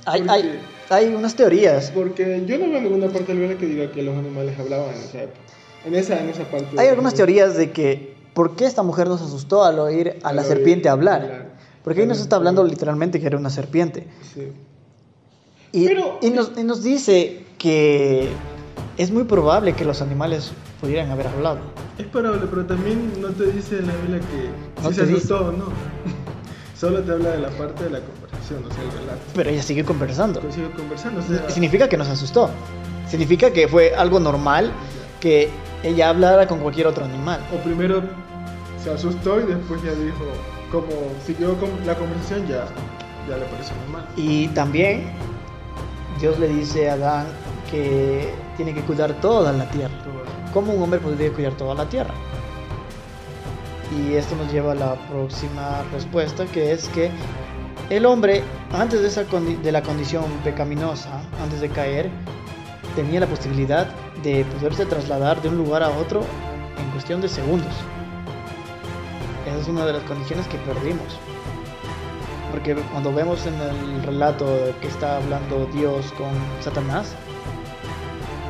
Hay, hay, hay, unas teorías. Porque yo no veo ninguna parte del Biblia que diga que los animales hablaban en esa época. En esa, en esa parte. Hay algunas teorías de que ¿por qué esta mujer nos asustó al oír a la Al serpiente oír hablar? hablar. Porque ahí nos está hablando literalmente que era una serpiente. Sí. Y, Pero- y nos, y nos dice que es muy probable que los animales pudieran haber hablado. Es probable, pero también no te dice en la Biblia que No si se asustó o no. Solo te habla de la parte de la conversación, o sea, el relato. Pero ella sigue conversando. Pues sigo conversando, o sea, Significa que nos asustó. Significa que fue algo normal que ella hablara con cualquier otro animal. o primero se asustó y después ya dijo, como siguió con la conversación, ya, ya le pareció normal. Y también Dios le dice a Adán que tiene que cuidar toda la tierra. ¿Cómo un hombre podría cuidar toda la tierra? Y esto nos lleva a la próxima respuesta, que es que el hombre, antes de, esa de la condición pecaminosa, antes de caer, tenía la posibilidad de poderse trasladar de un lugar a otro en cuestión de segundos. Esa es una de las condiciones que perdimos. Porque cuando vemos en el relato que está hablando Dios con Satanás,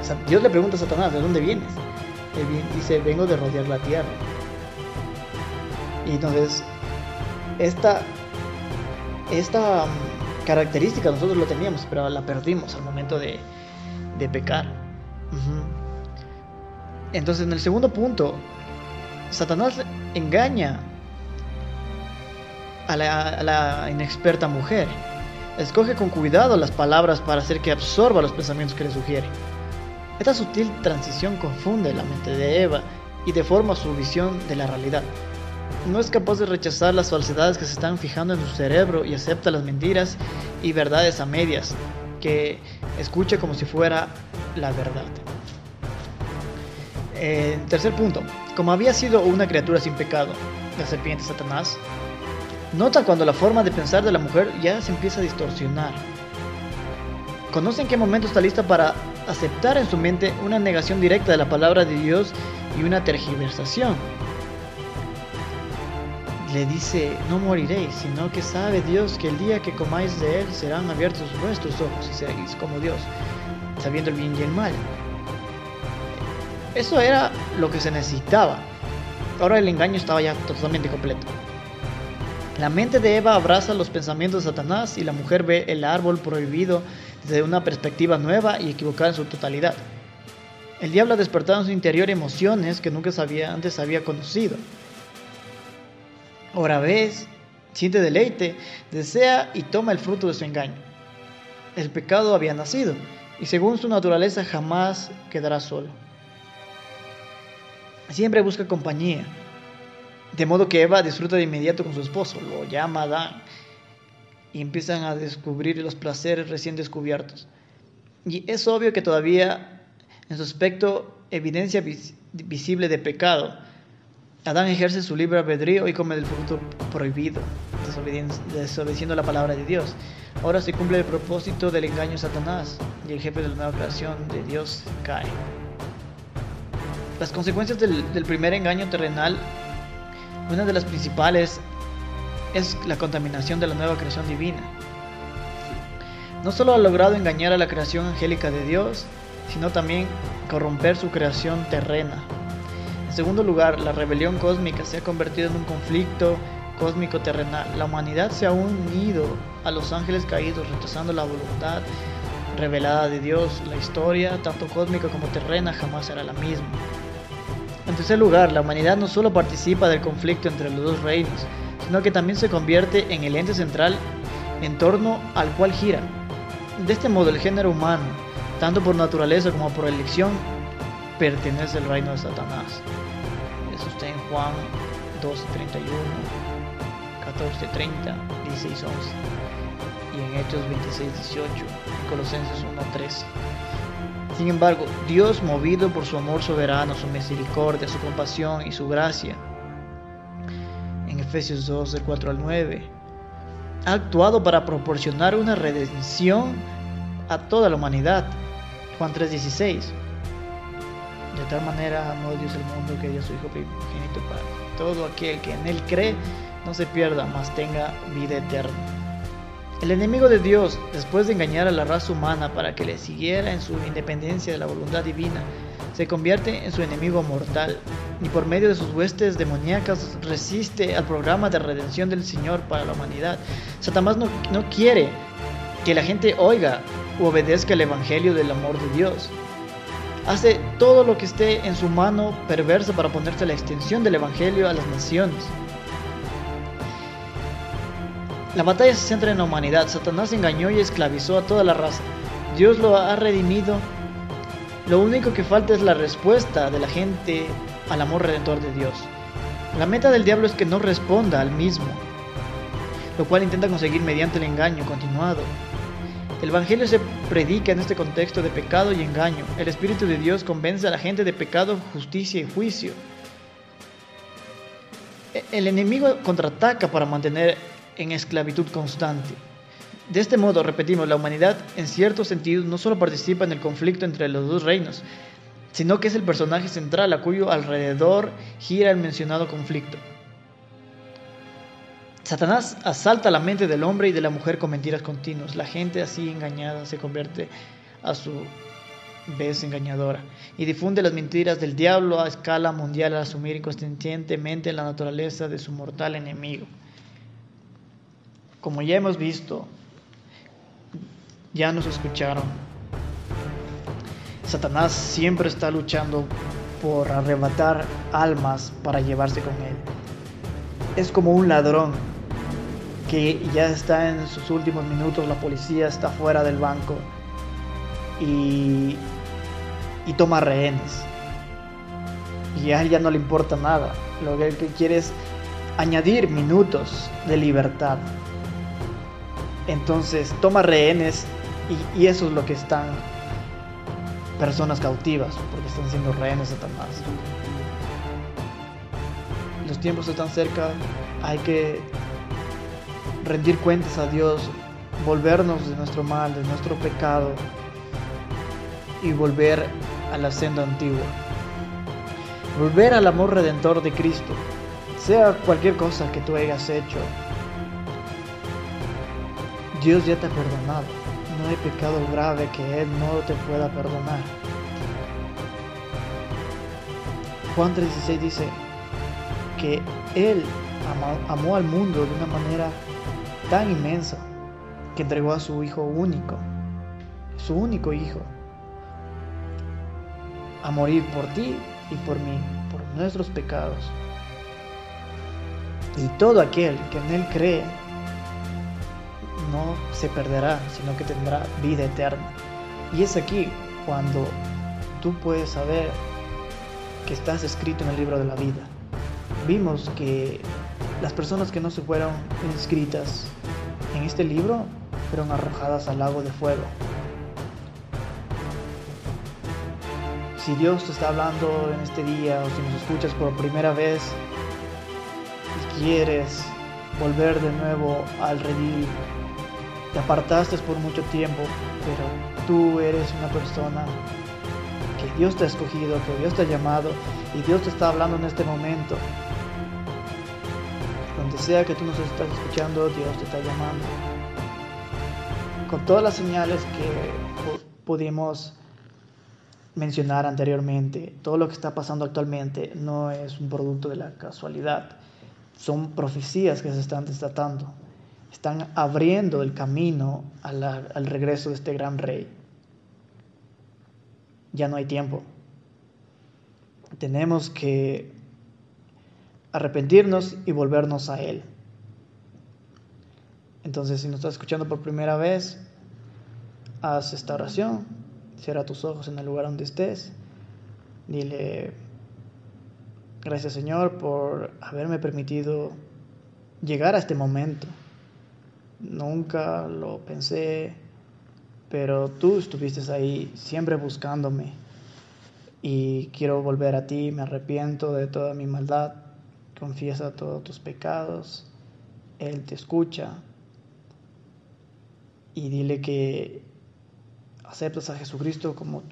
Sa- Dios le pregunta a Satanás, ¿de dónde vienes? Dice, vengo de rodear la tierra. Y entonces, esta, esta mm, característica nosotros lo teníamos, pero la perdimos al momento de, de pecar. Entonces, en el segundo punto, Satanás engaña a la inexperta mujer. Escoge con cuidado las palabras para hacer que absorba los pensamientos que le sugiere. Esta sutil transición confunde la mente de Eva y deforma su visión de la realidad. No es capaz de rechazar las falsedades que se están fijando en su cerebro y acepta las mentiras y verdades a medias que escucha como si fuera la verdad. Eh, tercer punto, como había sido una criatura sin pecado, la serpiente Satanás, nota cuando la forma de pensar de la mujer ya se empieza a distorsionar. Conoce en qué momento está lista para aceptar en su mente una negación directa de la palabra de Dios y una tergiversación. Le dice, no moriréis, sino que sabe Dios que el día que comáis de él serán abiertos vuestros ojos y seréis como Dios, sabiendo el bien y el mal. Eso era lo que se necesitaba. Ahora el engaño estaba ya totalmente completo. La mente de Eva abraza los pensamientos de Satanás y la mujer ve el árbol prohibido desde una perspectiva nueva y equivocada en su totalidad. El diablo ha despertado en su interior emociones que nunca antes había conocido. Ahora ves, siente deleite, desea y toma el fruto de su engaño. El pecado había nacido y según su naturaleza jamás quedará solo. Siempre busca compañía. De modo que Eva disfruta de inmediato con su esposo, lo llama Adán y empiezan a descubrir los placeres recién descubiertos. Y es obvio que todavía en su aspecto evidencia vis- visible de pecado, Adán ejerce su libre albedrío y come del fruto prohibido, desobedeciendo la palabra de Dios. Ahora se cumple el propósito del engaño de Satanás y el jefe de la nueva creación de Dios cae. Las consecuencias del, del primer engaño terrenal, una de las principales es la contaminación de la nueva creación divina. No solo ha logrado engañar a la creación angélica de Dios, sino también corromper su creación terrena. En segundo lugar, la rebelión cósmica se ha convertido en un conflicto cósmico terrenal. La humanidad se ha unido a los ángeles caídos, rechazando la voluntad revelada de Dios. La historia, tanto cósmica como terrena, jamás será la misma. En tercer lugar, la humanidad no solo participa del conflicto entre los dos reinos, sino que también se convierte en el ente central en torno al cual gira. De este modo, el género humano, tanto por naturaleza como por elección, pertenece al reino de Satanás. Eso está en Juan 12, 31, 14, 30, 16, 11 y en Hechos 26, 18, en Colosenses 1, 13. Sin embargo, Dios, movido por su amor soberano, su misericordia, su compasión y su gracia, Efesios 2, del 4 al 9, ha actuado para proporcionar una redención a toda la humanidad. Juan 3:16. De tal manera amó Dios el mundo que dio su Hijo primogénito para todo aquel que en él cree no se pierda, mas tenga vida eterna. El enemigo de Dios, después de engañar a la raza humana para que le siguiera en su independencia de la voluntad divina, se convierte en su enemigo mortal, ni por medio de sus huestes demoníacas resiste al programa de redención del Señor para la humanidad. Satanás no, no quiere que la gente oiga o obedezca el Evangelio del amor de Dios. Hace todo lo que esté en su mano perversa para ponerse la extensión del Evangelio a las naciones. La batalla se centra en la humanidad. Satanás engañó y esclavizó a toda la raza. Dios lo ha redimido. Lo único que falta es la respuesta de la gente al amor redentor de Dios. La meta del diablo es que no responda al mismo, lo cual intenta conseguir mediante el engaño continuado. El Evangelio se predica en este contexto de pecado y engaño. El Espíritu de Dios convence a la gente de pecado, justicia y juicio. E-, el enemigo contraataca para mantener en esclavitud constante. De este modo, repetimos, la humanidad en cierto sentido no solo participa en el conflicto entre los dos reinos, sino que es el personaje central a cuyo alrededor gira el mencionado conflicto. Satanás asalta la mente del hombre y de la mujer con mentiras continuas. La gente así engañada se convierte a su vez engañadora y difunde las mentiras del diablo a escala mundial al asumir inconscientemente la naturaleza de su mortal enemigo. Como ya hemos visto, ya nos escucharon. Satanás siempre está luchando por arrebatar almas para llevarse con él. Es como un ladrón que ya está en sus últimos minutos, la policía está fuera del banco y, y toma rehenes. Y a él ya no le importa nada. Lo que quiere es añadir minutos de libertad. Entonces toma rehenes y, eso es lo que están personas cautivas, porque están siendo rehenes de Satanás. Los tiempos están cerca, hay que rendir cuentas a Dios, volvernos de nuestro mal, de nuestro pecado y volver a la senda antigua. Volver al amor redentor de Cristo, sea cualquier cosa que tú hayas hecho, Dios ya te ha perdonado. No hay pecado grave que Él no te pueda perdonar. Juan 3:16 dice que Él amó, al mundo de una manera tan inmensa que entregó a su Hijo único, su único Hijo, a morir por ti y por mí, por nuestros pecados. Y todo aquel que en Él cree no se perderá, sino que tendrá vida eterna. Y es aquí cuando tú puedes saber que estás escrito en el libro de la vida. Vimos que las personas que no se fueron inscritas en este libro fueron arrojadas al lago de fuego. Si Dios te está hablando en este día o si nos escuchas por primera vez y quieres volver de nuevo al redil te apartaste por mucho tiempo, pero tú eres una persona que Dios te ha escogido, que Dios te ha llamado y Dios te está hablando en este momento. Donde sea que tú nos estás escuchando, Dios te está llamando. Con todas las señales que pudimos mencionar anteriormente, todo lo que está pasando actualmente no es un producto de la casualidad, son profecías que se están desatando están abriendo el camino al regreso de este gran rey. Ya no hay tiempo. Tenemos que arrepentirnos y volvernos a Él. Entonces, si nos estás escuchando por primera vez, haz esta oración, cierra tus ojos en el lugar donde estés, dile, gracias Señor por haberme permitido llegar a este momento nunca lo pensé, pero tú estuviste ahí siempre buscándome. Y quiero volver a ti, me arrepiento de toda mi maldad, confiesa todos tus pecados, Él te escucha. Y dile que aceptas a Jesucristo como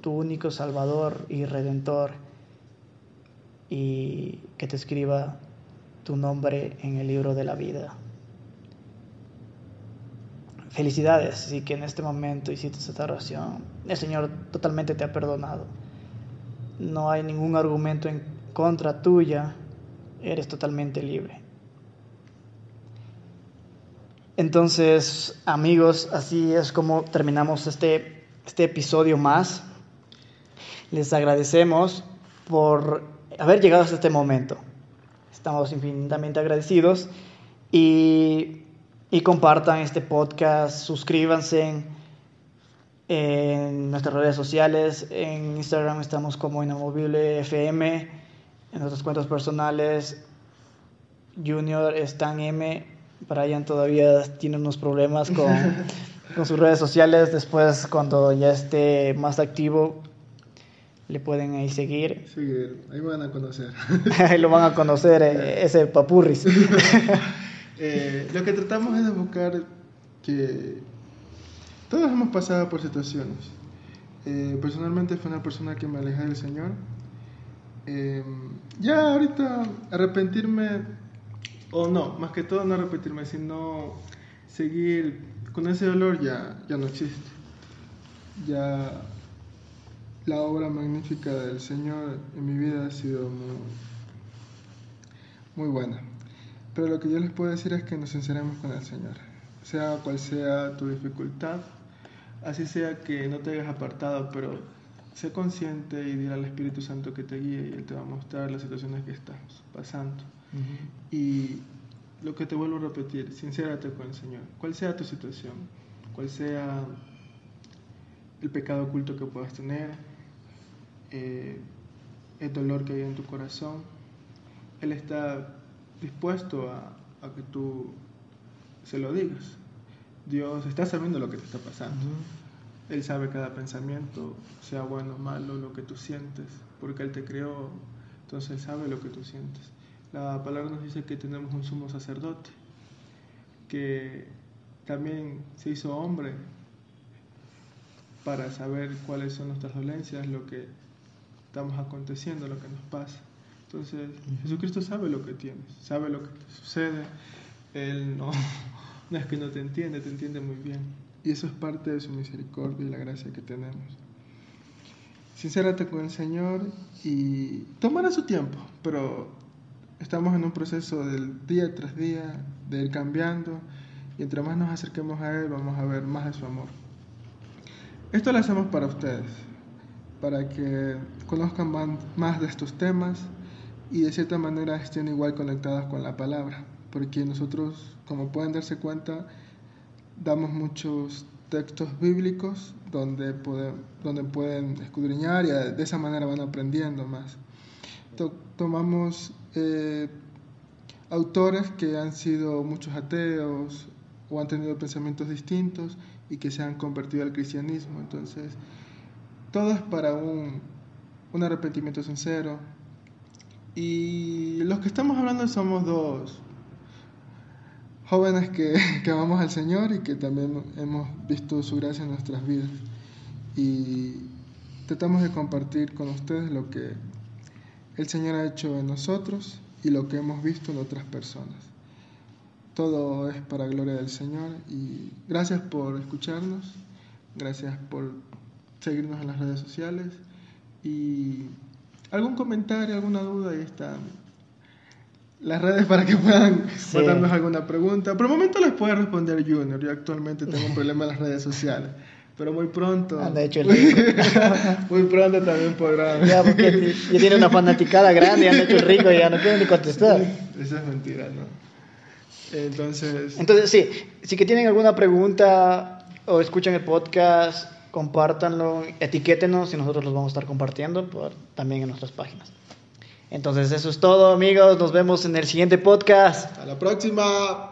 tu único Salvador y Redentor. Y que te escriba tu nombre en el libro de la vida. Felicidades, así que en este momento hiciste esta oración. El Señor totalmente te ha perdonado. No hay ningún argumento en contra tuya, eres totalmente libre. Entonces, amigos, así es como terminamos este, este episodio más. Les agradecemos por haber llegado hasta este momento. Estamos infinitamente agradecidos y, y compartan este podcast, suscríbanse en, nuestras redes sociales. En Instagram estamos como Inamovible FM, en nuestras cuentas personales Junior Stan M. Brian todavía tiene unos problemas con, con sus redes sociales. Después, cuando ya esté más activo, le pueden ahí seguir. Seguir, ahí van a conocer. ahí lo van a conocer, eh, ese papurris. Eh, lo que tratamos es de buscar que todos hemos pasado por situaciones. Eh, personalmente fue una persona que me alejé del Señor. Eh, ya ahorita arrepentirme, o no, más que todo no arrepentirme, sino seguir con ese dolor ya, ya no existe. Ya la obra magnífica del Señor en mi vida ha sido muy, muy buena. Pero lo que yo les puedo decir es que nos sinceremos con el Señor. Sea cual sea tu dificultad, así sea que no te hayas apartado, pero sé consciente y dile al Espíritu Santo que te guíe y Él te va a mostrar las situaciones que estás pasando. Uh -huh. Y lo que te vuelvo a repetir, sincérate con el Señor. Cual sea tu situación, cual sea el pecado oculto que puedas tener, eh, el dolor que hay en tu corazón, Él está dispuesto a, a, que tú se lo digas. Dios está sabiendo lo que te está pasando. Uh -huh. Él sabe cada pensamiento, sea bueno o malo, lo que tú sientes, porque Él te creó, entonces Él sabe lo que tú sientes. La palabra nos dice que tenemos un sumo sacerdote, que también se hizo hombre para saber cuáles son nuestras dolencias, lo que estamos aconteciendo, lo que nos pasa. Entonces, Jesucristo sabe lo que tienes, sabe lo que te sucede. Él no, no es que no te entiende, te entiende muy bien. Y eso es parte de su misericordia y la gracia que tenemos. Sincérate con el Señor y tomará su tiempo, pero estamos en un proceso del día tras día, de ir cambiando, y entre más nos acerquemos a Él, vamos a ver más de su amor. Esto lo hacemos para ustedes, para que conozcan más de estos temas y de cierta manera estén igual conectados con la palabra, porque nosotros, como pueden darse cuenta, damos muchos textos bíblicos donde, pueden, donde pueden escudriñar y de esa manera van aprendiendo más. Tomamos eh, autores que han sido muchos ateos o han tenido pensamientos distintos y que se han convertido al cristianismo. Entonces, todo es para un, un arrepentimiento sincero. Y los que estamos hablando somos dos jóvenes que, que amamos al Señor y que también hemos visto su gracia en nuestras vidas. Y tratamos de compartir con ustedes lo que el Señor ha hecho en nosotros y lo que hemos visto en otras personas. Todo es para gloria del Señor y gracias por escucharnos, gracias por seguirnos en las redes sociales y algún comentario, alguna duda, ahí están las redes para que puedan sí. mandarnos alguna pregunta. Por el momento les puede responder Junior, yo actualmente tengo un problema en las redes sociales. Pero muy pronto. Anda hecho el rico. muy pronto también podrán. Ya, porque ya tiene una fanaticada grande y han hecho el rico y ya no quieren ni contestar. Esa es mentira, ¿no? Entonces. Entonces, sí, si que tienen alguna pregunta o escuchan el podcast, compártanlo, etiquétenos y nosotros los vamos a estar compartiendo también en nuestras páginas. Entonces eso es todo amigos, nos vemos en el siguiente podcast. A la próxima.